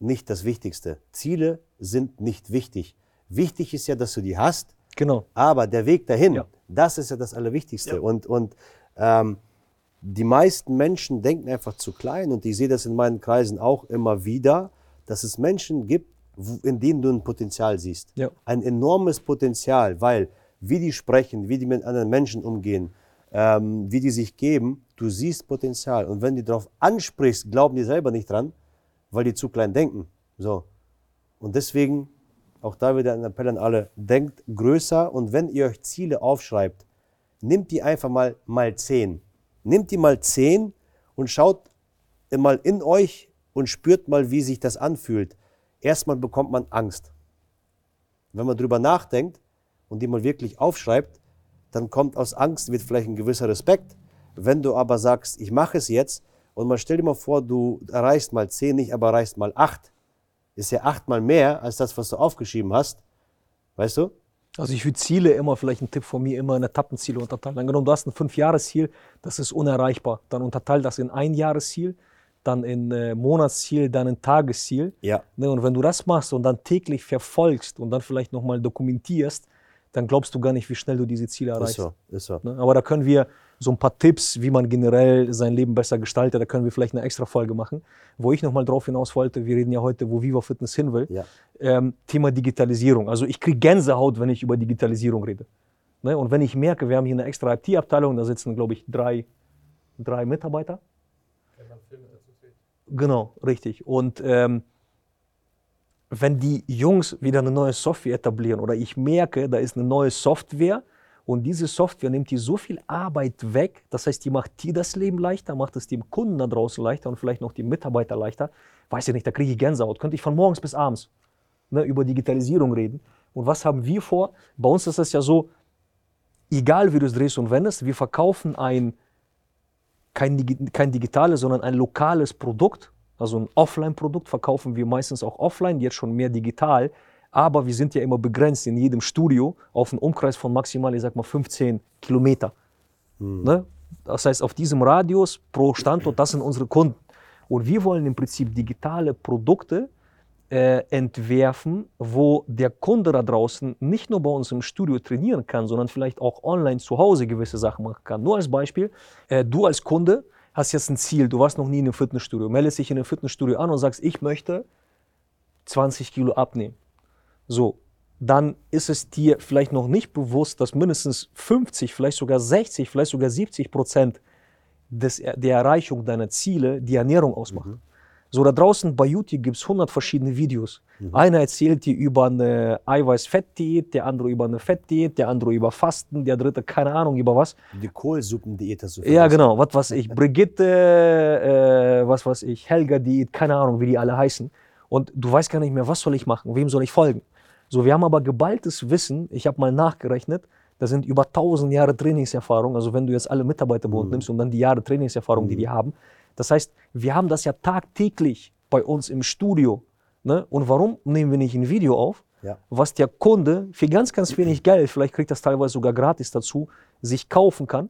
[SPEAKER 1] nicht das Wichtigste. Ziele sind nicht wichtig. Wichtig ist ja, dass du die hast
[SPEAKER 2] Genau.
[SPEAKER 1] Aber der Weg dahin, ja. das ist ja das Allerwichtigste. Ja. Und, und ähm, die meisten Menschen denken einfach zu klein und ich sehe das in meinen Kreisen auch immer wieder, dass es Menschen gibt, in denen du ein Potenzial siehst. Ja. Ein enormes Potenzial, weil wie die sprechen, wie die mit anderen Menschen umgehen, ähm, wie die sich geben, du siehst Potenzial. Und wenn du darauf ansprichst, glauben die selber nicht dran, weil die zu klein denken. So. Und deswegen auch da wieder ein Appell an alle, denkt größer und wenn ihr euch Ziele aufschreibt, nimmt die einfach mal mal 10. Nimmt die mal 10 und schaut mal in euch und spürt mal, wie sich das anfühlt. Erstmal bekommt man Angst. Wenn man drüber nachdenkt und die mal wirklich aufschreibt, dann kommt aus Angst, wird vielleicht ein gewisser Respekt. Wenn du aber sagst, ich mache es jetzt und man stell dir mal vor, du erreichst mal 10 nicht, aber erreichst mal 8, ist ja achtmal mehr als das, was du aufgeschrieben hast. Weißt du?
[SPEAKER 2] Also ich würde Ziele immer, vielleicht ein Tipp von mir, immer in Etappenziele unterteilen. Angenommen, du hast ein Fünfjahresziel, das ist unerreichbar. Dann unterteil das in ein Jahresziel, dann in äh, Monatsziel, dann in Tagesziel.
[SPEAKER 1] Ja.
[SPEAKER 2] Ne, und wenn du das machst und dann täglich verfolgst und dann vielleicht nochmal dokumentierst, dann glaubst du gar nicht, wie schnell du diese Ziele erreichst. Ist so, ist so. Ne? Aber da können wir so ein paar Tipps, wie man generell sein Leben besser gestaltet, da können wir vielleicht eine extra Folge machen. Wo ich nochmal drauf hinaus wollte, wir reden ja heute, wo Viva Fitness hin will, ja. ähm, Thema Digitalisierung. Also ich kriege Gänsehaut, wenn ich über Digitalisierung rede. Ne? Und wenn ich merke, wir haben hier eine extra IT-Abteilung, da sitzen, glaube ich, drei, drei Mitarbeiter. Genau, richtig. Und ähm, wenn die Jungs wieder eine neue Software etablieren oder ich merke, da ist eine neue Software und diese Software nimmt dir so viel Arbeit weg, das heißt, die macht dir das Leben leichter, macht es dem Kunden da draußen leichter und vielleicht noch die Mitarbeiter leichter, weiß ich nicht, da kriege ich Gänsehaut. Könnte ich von morgens bis abends ne, über Digitalisierung reden. Und was haben wir vor? Bei uns ist es ja so, egal wie du es drehst und wendest, wir verkaufen ein, kein, kein digitales, sondern ein lokales Produkt. Also ein Offline-Produkt verkaufen wir meistens auch offline, jetzt schon mehr digital. Aber wir sind ja immer begrenzt in jedem Studio auf einen Umkreis von maximal, ich sag mal, 15 Kilometer. Mhm. Ne? Das heißt, auf diesem Radius pro Standort, das sind unsere Kunden. Und wir wollen im Prinzip digitale Produkte äh, entwerfen, wo der Kunde da draußen nicht nur bei uns im Studio trainieren kann, sondern vielleicht auch online zu Hause gewisse Sachen machen kann. Nur als Beispiel, äh, du als Kunde hast jetzt ein Ziel, du warst noch nie in einem Fitnessstudio, meldest dich in einem Fitnessstudio an und sagst, ich möchte 20 Kilo abnehmen. So, dann ist es dir vielleicht noch nicht bewusst, dass mindestens 50, vielleicht sogar 60, vielleicht sogar 70 Prozent des, der Erreichung deiner Ziele die Ernährung ausmacht. Mhm. So, da draußen bei YouTube gibt es 100 verschiedene Videos. Mhm. Einer erzählt dir über eine Eiweiß-Fett-Diät, der andere über eine Fett-Diät, der andere über Fasten, der dritte keine Ahnung über was.
[SPEAKER 1] Die Kohlsuppendiät hast du.
[SPEAKER 2] Ja, genau. Was weiß ich. Brigitte, äh, was weiß ich, Helga-Diät, keine Ahnung, wie die alle heißen. Und du weißt gar nicht mehr, was soll ich machen, wem soll ich folgen. So, wir haben aber geballtes Wissen. Ich habe mal nachgerechnet. Da sind über 1000 Jahre Trainingserfahrung. Also wenn du jetzt alle Mitarbeiter bei uns mhm. nimmst und dann die Jahre Trainingserfahrung, mhm. die die haben, das heißt, wir haben das ja tagtäglich bei uns im Studio. Ne? Und warum nehmen wir nicht ein Video auf, ja. was der Kunde für ganz, ganz wenig Geld, vielleicht kriegt das teilweise sogar gratis dazu, sich kaufen kann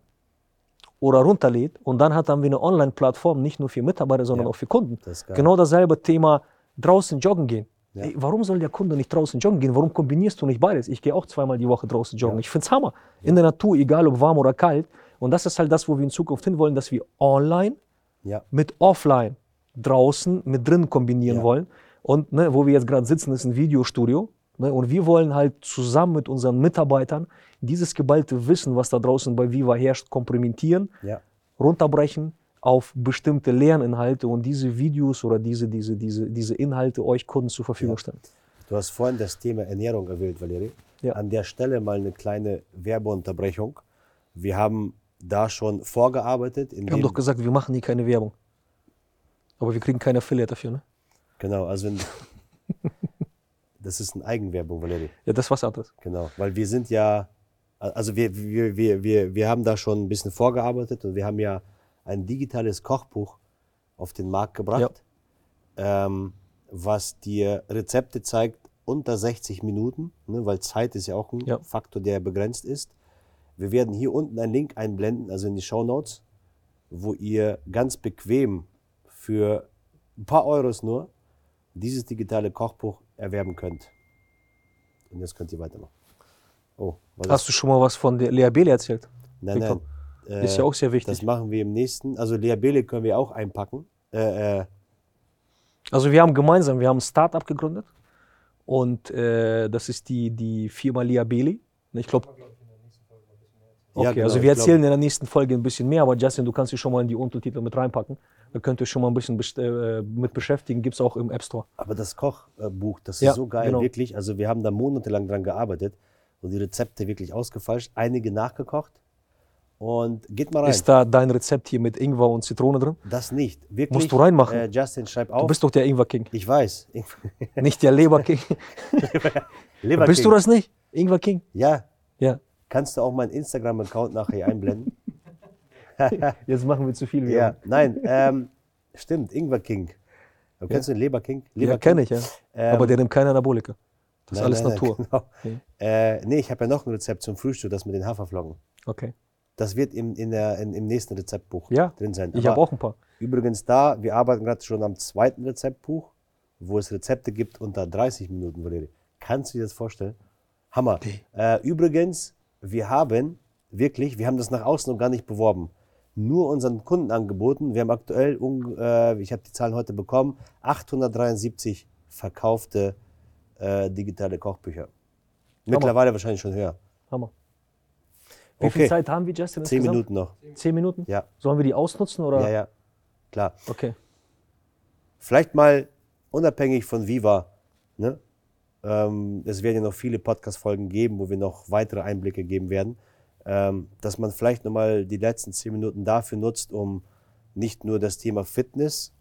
[SPEAKER 2] oder runterlädt. Und dann hat dann wir eine Online-Plattform, nicht nur für Mitarbeiter, sondern ja. auch für Kunden. Das genau dasselbe Thema draußen joggen gehen. Ja. Ey, warum soll der Kunde nicht draußen joggen gehen? Warum kombinierst du nicht beides? Ich gehe auch zweimal die Woche draußen joggen. Ich finde es Hammer. In der Natur, egal ob warm oder kalt. Und das ist halt das, wo wir in Zukunft hinwollen, dass wir online ja. mit offline draußen mit drin kombinieren ja. wollen. Und ne, wo wir jetzt gerade sitzen, ist ein Videostudio. Ne, und wir wollen halt zusammen mit unseren Mitarbeitern dieses geballte Wissen, was da draußen bei Viva herrscht, komplementieren, ja. runterbrechen auf bestimmte Lerninhalte und diese Videos oder diese, diese, diese, diese Inhalte euch Kunden zur Verfügung stellen.
[SPEAKER 1] Du hast vorhin das Thema Ernährung erwähnt, Valerie. An der Stelle mal eine kleine Werbeunterbrechung. Wir haben da schon vorgearbeitet.
[SPEAKER 2] wir haben doch gesagt, wir machen hier keine Werbung. Aber wir kriegen keine Affiliate dafür, ne?
[SPEAKER 1] Genau, also in, das ist eine Eigenwerbung, Valerie.
[SPEAKER 2] Ja, das ist was anderes.
[SPEAKER 1] Genau, weil wir sind ja, also wir, wir, wir, wir, wir haben da schon ein bisschen vorgearbeitet und wir haben ja ein digitales Kochbuch auf den Markt gebracht, ja. ähm, was dir Rezepte zeigt unter 60 Minuten, ne, weil Zeit ist ja auch ein ja. Faktor, der begrenzt ist wir werden hier unten einen Link einblenden, also in die Show Notes, wo ihr ganz bequem für ein paar Euros nur dieses digitale Kochbuch erwerben könnt. Und jetzt könnt ihr weitermachen.
[SPEAKER 2] Oh, Hast du schon mal was von der Lea Bele erzählt?
[SPEAKER 1] Nein, nein.
[SPEAKER 2] Äh, ist ja auch sehr wichtig.
[SPEAKER 1] Das machen wir im nächsten. Also Lea Bele können wir auch einpacken. Äh, äh.
[SPEAKER 2] Also wir haben gemeinsam, wir haben ein Startup gegründet und äh, das ist die, die Firma Lea Bele. Ich glaube, Okay, ja, genau, also wir erzählen in der nächsten Folge ein bisschen mehr, aber Justin, du kannst dich schon mal in die Untertitel mit reinpacken. Da könnt ihr schon mal ein bisschen äh, mit beschäftigen, gibt es auch im App Store.
[SPEAKER 1] Aber das Kochbuch, das ist ja, so geil, genau. wirklich. Also wir haben da monatelang dran gearbeitet und die Rezepte wirklich ausgefalscht, einige nachgekocht. Und geht mal rein.
[SPEAKER 2] Ist da dein Rezept hier mit Ingwer und Zitrone drin?
[SPEAKER 1] Das nicht. Wirklich,
[SPEAKER 2] Musst du reinmachen.
[SPEAKER 1] Äh, Justin, schreib auf.
[SPEAKER 2] Du bist doch der Ingwer-King.
[SPEAKER 1] Ich weiß.
[SPEAKER 2] nicht der Leber-King. Leber bist du das nicht? Ingwer-King?
[SPEAKER 1] Ja.
[SPEAKER 2] Ja.
[SPEAKER 1] Kannst du auch meinen Instagram-Account nachher einblenden?
[SPEAKER 2] Jetzt machen wir zu viel.
[SPEAKER 1] Ja, nein, ähm, stimmt, Ingwer King. Du kennst ja. den Leber King?
[SPEAKER 2] Leber ja, kenne ich, ja. Ähm, Aber der nimmt keine Anabolika. Das nein, ist alles nein, Natur.
[SPEAKER 1] Genau. Okay. Äh, nee, ich habe ja noch ein Rezept zum Frühstück, das mit den Haferflocken.
[SPEAKER 2] Okay.
[SPEAKER 1] Das wird im, in der, in, im nächsten Rezeptbuch
[SPEAKER 2] ja,
[SPEAKER 1] drin sein.
[SPEAKER 2] Ich habe auch ein paar.
[SPEAKER 1] Übrigens da, wir arbeiten gerade schon am zweiten Rezeptbuch, wo es Rezepte gibt unter 30 Minuten, Valerie. Kannst du dir das vorstellen? Hammer. Nee. Äh, übrigens, wir haben wirklich, wir haben das nach außen noch gar nicht beworben, nur unseren Kunden angeboten. Wir haben aktuell, äh, ich habe die Zahlen heute bekommen, 873 verkaufte äh, digitale Kochbücher. Mittlerweile Hammer. wahrscheinlich schon höher.
[SPEAKER 2] Hammer. Wie okay. viel Zeit haben wir, Justin?
[SPEAKER 1] Zehn insgesamt? Minuten noch.
[SPEAKER 2] Zehn Minuten?
[SPEAKER 1] Ja.
[SPEAKER 2] Sollen wir die ausnutzen? Oder?
[SPEAKER 1] Ja, ja. Klar.
[SPEAKER 2] Okay.
[SPEAKER 1] Vielleicht mal unabhängig von Viva Ne? Ähm, es werden ja noch viele Podcast-Folgen geben, wo wir noch weitere Einblicke geben werden. Ähm, dass man vielleicht nochmal die letzten zehn Minuten dafür nutzt, um nicht nur das Thema Fitness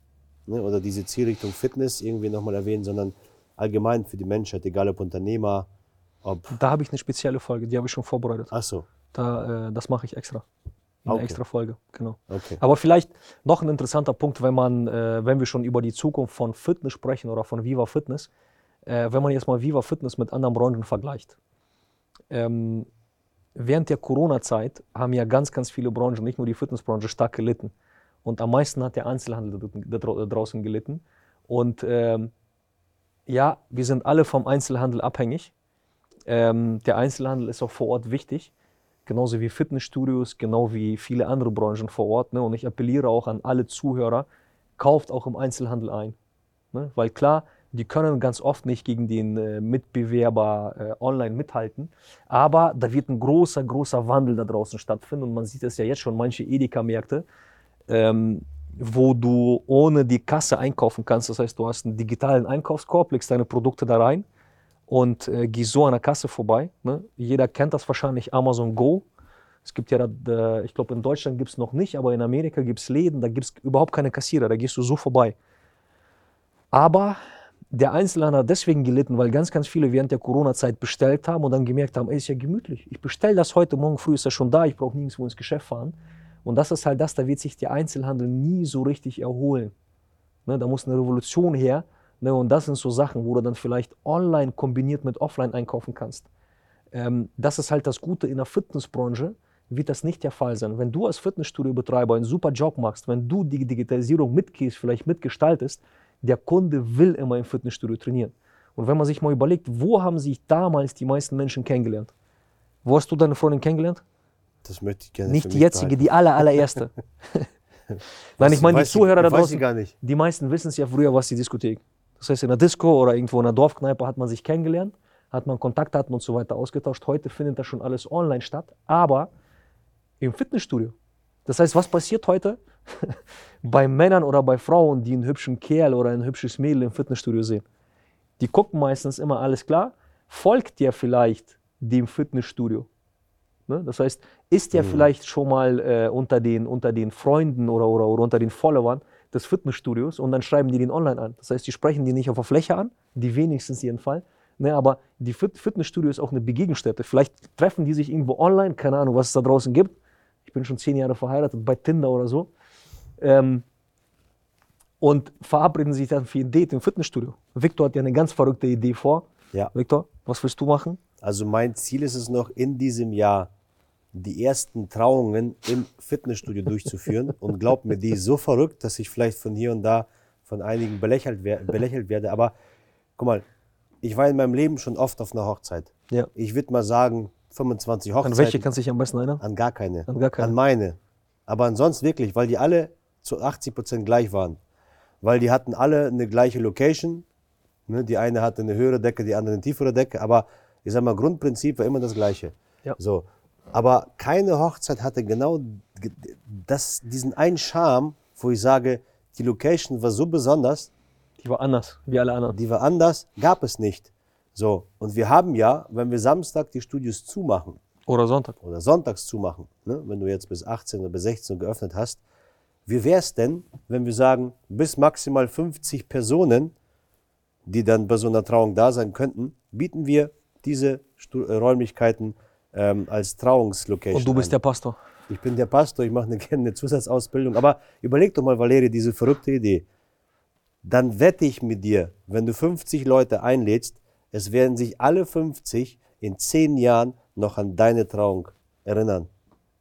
[SPEAKER 1] ne, oder diese Zielrichtung Fitness irgendwie nochmal erwähnen, sondern allgemein für die Menschheit, egal ob Unternehmer, ob.
[SPEAKER 2] Da habe ich eine spezielle Folge, die habe ich schon vorbereitet.
[SPEAKER 1] Ach so.
[SPEAKER 2] Da, äh, das mache ich extra. Eine
[SPEAKER 1] Okay.
[SPEAKER 2] extra Folge, genau.
[SPEAKER 1] Okay.
[SPEAKER 2] Aber vielleicht noch ein interessanter Punkt, wenn man, äh, wenn wir schon über die Zukunft von Fitness sprechen oder von Viva Fitness, äh, wenn man jetzt mal Viva Fitness mit anderen Branchen vergleicht. Ähm, während der Corona-Zeit haben ja ganz, ganz viele Branchen, nicht nur die Fitnessbranche, stark gelitten. Und am meisten hat der Einzelhandel da, drau- draußen gelitten. Und ähm, ja, wir sind alle vom Einzelhandel abhängig. Ähm, der Einzelhandel ist auch vor Ort wichtig genauso wie Fitnessstudios, genau wie viele andere Branchen vor Ort. Ne? Und ich appelliere auch an alle Zuhörer, kauft auch im Einzelhandel ein. Ne? Weil klar, die können ganz oft nicht gegen den äh, Mitbewerber äh, online mithalten, aber da wird ein großer, großer Wandel da draußen stattfinden und man sieht es ja jetzt schon, manche Edeka-Märkte, ähm, wo du ohne die Kasse einkaufen kannst. Das heißt, du hast einen digitalen Einkaufskorb, legst deine Produkte da rein und äh, gehst so an der Kasse vorbei. Ne? Jeder kennt das wahrscheinlich, Amazon Go. Es gibt ja, äh, ich glaube, in Deutschland gibt es noch nicht, aber in Amerika gibt es Läden, da gibt es überhaupt keine Kassierer, da gehst du so vorbei. Aber der Einzelhandel hat deswegen gelitten, weil ganz, ganz viele während der Corona-Zeit bestellt haben und dann gemerkt haben, ey, ist ja gemütlich. Ich bestelle das heute, morgen früh ist das schon da, ich brauche nirgendwo ins Geschäft fahren. Und das ist halt das, da wird sich der Einzelhandel nie so richtig erholen. Ne, da muss eine Revolution her. Ne, und das sind so Sachen, wo du dann vielleicht online kombiniert mit offline einkaufen kannst. Ähm, das ist halt das Gute in der Fitnessbranche, wird das nicht der Fall sein. Wenn du als Fitnessstudio-Betreiber einen super Job machst, wenn du die Digitalisierung mitgehst, vielleicht mitgestaltest, der Kunde will immer im Fitnessstudio trainieren. Und wenn man sich mal überlegt, wo haben sich damals die meisten Menschen kennengelernt? Wo hast du deine Freundin kennengelernt?
[SPEAKER 1] Das möchte ich gerne.
[SPEAKER 2] Nicht die jetzige, die aller, allererste. Nein, ich meine, die Zuhörer da
[SPEAKER 1] weiß
[SPEAKER 2] draußen,
[SPEAKER 1] gar nicht.
[SPEAKER 2] die meisten wissen es ja früher, was die Diskothek. Das heißt, in der Disco oder irgendwo in der Dorfkneipe hat man sich kennengelernt, hat man Kontaktdaten und so weiter ausgetauscht. Heute findet das schon alles online statt, aber im Fitnessstudio. Das heißt, was passiert heute bei Männern oder bei Frauen, die einen hübschen Kerl oder ein hübsches Mädel im Fitnessstudio sehen? Die gucken meistens immer, alles klar, folgt der vielleicht dem Fitnessstudio? Ne? Das heißt, ist der vielleicht schon mal äh, unter, den, unter den Freunden oder, oder, oder unter den Followern des Fitnessstudios und dann schreiben die den online an. Das heißt, die sprechen die nicht auf der Fläche an, die wenigstens jedenfalls. Ne, aber die Fit Fitnessstudio ist auch eine Begegnungsstätte. Vielleicht treffen die sich irgendwo online, keine Ahnung, was es da draußen gibt. Ich bin schon zehn Jahre verheiratet, bei Tinder oder so. Ähm, und verabreden sich dann für ein Date im Fitnessstudio. Victor hat ja eine ganz verrückte Idee vor.
[SPEAKER 1] Ja.
[SPEAKER 2] Victor, was willst du machen?
[SPEAKER 1] Also mein Ziel ist es noch in diesem Jahr die ersten Trauungen im Fitnessstudio durchzuführen. Und glaub mir, die ist so verrückt, dass ich vielleicht von hier und da von einigen belächelt, wer belächelt werde. Aber guck mal, ich war in meinem Leben schon oft auf einer Hochzeit.
[SPEAKER 2] Ja.
[SPEAKER 1] Ich würde mal sagen, 25 Hochzeiten.
[SPEAKER 2] An welche kannst du dich am besten erinnern?
[SPEAKER 1] An gar keine.
[SPEAKER 2] An gar keine.
[SPEAKER 1] An meine. Aber ansonsten wirklich, weil die alle zu 80 Prozent gleich waren. Weil die hatten alle eine gleiche Location. Ne? Die eine hatte eine höhere Decke, die andere eine tiefere Decke. Aber ich sag mal, Grundprinzip war immer das gleiche.
[SPEAKER 2] Ja.
[SPEAKER 1] So. Aber keine Hochzeit hatte genau ge- das, diesen einen Charme, wo ich sage, die Location war so besonders,
[SPEAKER 2] Die war anders, wie alle anderen.
[SPEAKER 1] die war anders, gab es nicht. So. Und wir haben ja, wenn wir Samstag die Studios zumachen,
[SPEAKER 2] Oder Sonntag.
[SPEAKER 1] oder sonntags zumachen, ne? wenn du jetzt bis 18 oder bis 16 Uhr geöffnet hast, wie wäre es denn, wenn wir sagen, bis maximal 50 Personen, die dann bei so einer Trauung da sein könnten, bieten wir diese Stu äh, Räumlichkeiten ähm, als Trauungslocation
[SPEAKER 2] Und du bist
[SPEAKER 1] an.
[SPEAKER 2] der Pastor.
[SPEAKER 1] Ich bin der Pastor, ich mache eine, gerne eine Zusatzausbildung. Aber überleg doch mal, Valerie, diese verrückte Idee. Dann wette ich mit dir, wenn du 50 Leute einlädst, es werden sich alle 50 in 10 Jahren noch an deine Trauung erinnern.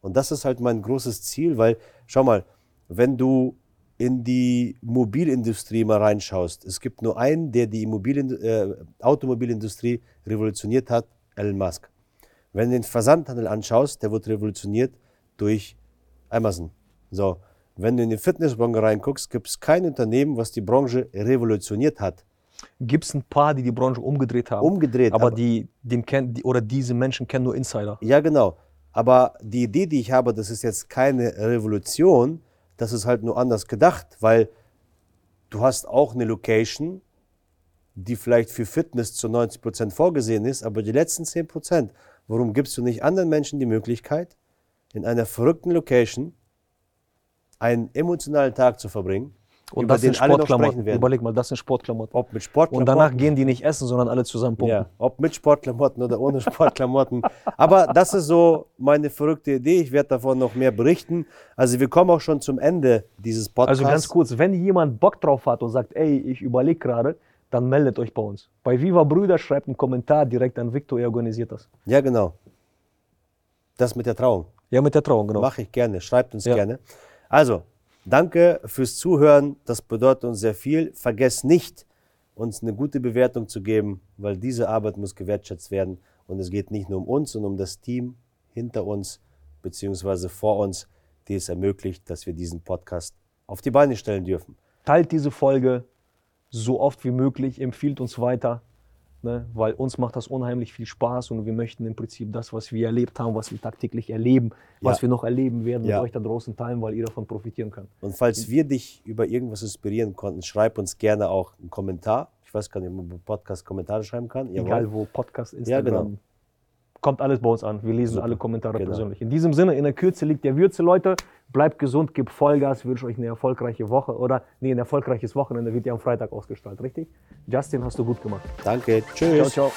[SPEAKER 1] Und das ist halt mein großes Ziel, weil, schau mal, wenn du in die Mobilindustrie mal reinschaust, es gibt nur einen, der die Immobilien, äh, Automobilindustrie revolutioniert hat, Elon Musk. Wenn du den Versandhandel anschaust, der wird revolutioniert durch Amazon. So, wenn du in die Fitnessbranche reinguckst, gibt es kein Unternehmen, was die Branche revolutioniert hat.
[SPEAKER 2] Gibt es ein paar, die die Branche umgedreht haben.
[SPEAKER 1] Umgedreht.
[SPEAKER 2] aber die, den kennen, die, oder diese Menschen kennen nur Insider.
[SPEAKER 1] Ja, genau. Aber die Idee, die ich habe, das ist jetzt keine Revolution, das ist halt nur anders gedacht, weil du hast auch eine Location, die vielleicht für Fitness zu 90 Prozent vorgesehen ist, aber die letzten 10 Prozent, warum gibst du nicht anderen Menschen die Möglichkeit, in einer verrückten Location einen emotionalen Tag zu verbringen,
[SPEAKER 2] Und
[SPEAKER 1] über
[SPEAKER 2] das
[SPEAKER 1] den
[SPEAKER 2] sind
[SPEAKER 1] alle noch
[SPEAKER 2] Sportklamotten.
[SPEAKER 1] sprechen werden?
[SPEAKER 2] Überleg mal, das sind Sportklamotten.
[SPEAKER 1] Ob mit Sportklamotten,
[SPEAKER 2] Und danach gehen die nicht essen, sondern alle zusammen pumpen.
[SPEAKER 1] ja, ob mit Sportklamotten oder ohne Sportklamotten. Aber das ist so meine verrückte Idee. Ich werde davon noch mehr berichten. Also wir kommen auch schon zum Ende dieses Podcasts.
[SPEAKER 2] Also ganz kurz, wenn jemand Bock drauf hat und sagt, ey, ich überlege gerade, dann meldet euch bei uns. Bei Viva Brüder schreibt einen Kommentar direkt an Victor, er organisiert das.
[SPEAKER 1] Ja, genau. Das mit der Trauung.
[SPEAKER 2] Ja, mit der Trauung, genau.
[SPEAKER 1] Mache ich gerne. Schreibt uns
[SPEAKER 2] Ja.
[SPEAKER 1] gerne. Also, danke fürs Zuhören. Das bedeutet uns sehr viel. Vergesst nicht, uns eine gute Bewertung zu geben, weil diese Arbeit muss gewertschätzt werden. Und es geht nicht nur um uns, sondern um das Team hinter uns beziehungsweise vor uns, die es ermöglicht, dass wir diesen Podcast auf die Beine stellen dürfen.
[SPEAKER 2] Teilt diese Folge so oft wie möglich, empfiehlt uns weiter, ne? weil uns macht das unheimlich viel Spaß und wir möchten im Prinzip das, was wir erlebt haben, was wir tagtäglich erleben, was
[SPEAKER 1] Ja.
[SPEAKER 2] wir noch erleben werden,
[SPEAKER 1] Ja.
[SPEAKER 2] mit euch da draußen teilen, weil ihr davon profitieren könnt.
[SPEAKER 1] Und falls wir dich über irgendwas inspirieren konnten, schreib uns gerne auch einen Kommentar. Ich weiß gar nicht, ob man Podcast Kommentare schreiben kann. Jawohl.
[SPEAKER 2] Egal wo, Podcast,
[SPEAKER 1] Ja,
[SPEAKER 2] Instagram.
[SPEAKER 1] genau.
[SPEAKER 2] Kommt alles bei uns an. Wir lesen
[SPEAKER 1] Super.
[SPEAKER 2] alle Kommentare
[SPEAKER 1] genau.
[SPEAKER 2] persönlich. In diesem Sinne, in der Kürze liegt der Würze, Leute. Bleibt gesund, gebt Vollgas, wünsche euch eine erfolgreiche Woche oder nee, ein erfolgreiches Wochenende wird ja am Freitag ausgestrahlt, richtig? Justin, hast du gut gemacht.
[SPEAKER 1] Danke, tschüss.
[SPEAKER 2] Ciao, ciao.